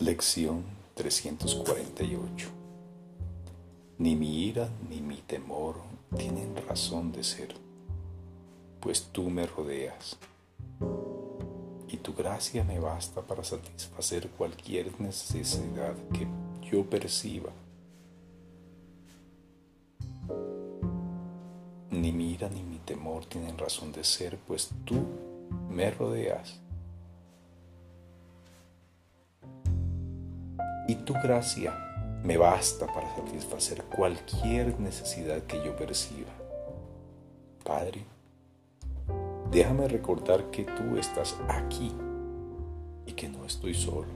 Lección 348 Ni mi ira ni mi temor tienen razón de ser, pues tú me rodeas, y tu gracia me basta para satisfacer cualquier necesidad que yo perciba. Ni mi ira ni mi temor tienen razón de ser, pues tú me rodeas tu gracia me basta para satisfacer cualquier necesidad que yo perciba. Padre, déjame recordar que tú estás aquí y que no estoy solo,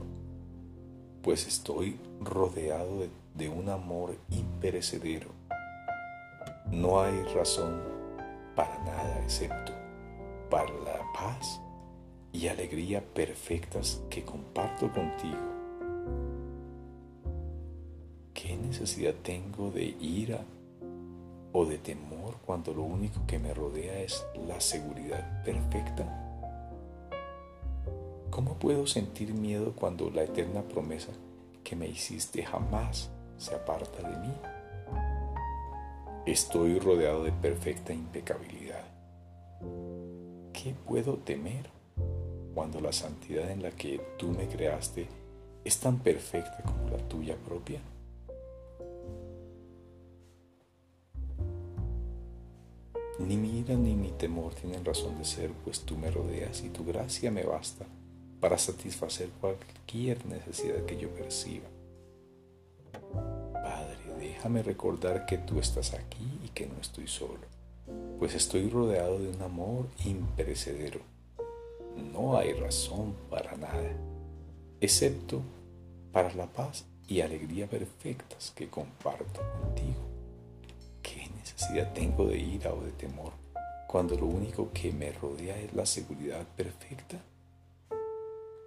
pues estoy rodeado de, un amor imperecedero. No hay razón para nada excepto para la paz y alegría perfectas que comparto contigo necesidad tengo de ira o de temor cuando lo único que me rodea es la seguridad perfecta? ¿Cómo puedo sentir miedo cuando la eterna promesa que me hiciste jamás se aparta de mí? Estoy rodeado de perfecta impecabilidad. ¿Qué puedo temer cuando la santidad en la que tú me creaste es tan perfecta como la tuya propia? Ni mi ira ni mi temor tienen razón de ser, pues tú me rodeas y tu gracia me basta para satisfacer cualquier necesidad que yo perciba. Padre, déjame recordar que tú estás aquí y que no estoy solo, pues estoy rodeado de un amor imperecedero. No hay razón para nada, excepto para la paz y alegría perfectas que comparto contigo necesidad tengo de ira o de temor cuando lo único que me rodea es la seguridad perfecta?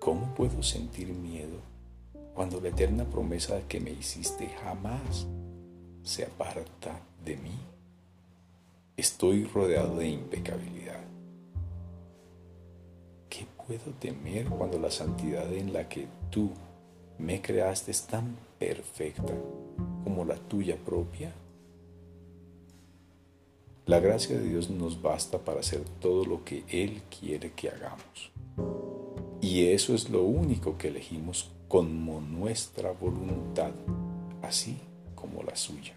¿Cómo puedo sentir miedo cuando la eterna promesa que me hiciste jamás se aparta de mí? Estoy rodeado de impecabilidad. ¿Qué puedo temer cuando la santidad en la que tú me creaste es tan perfecta como la tuya propia? La gracia de Dios nos basta para hacer todo lo que Él quiere que hagamos. Y eso es lo único que elegimos como nuestra voluntad, así como la suya.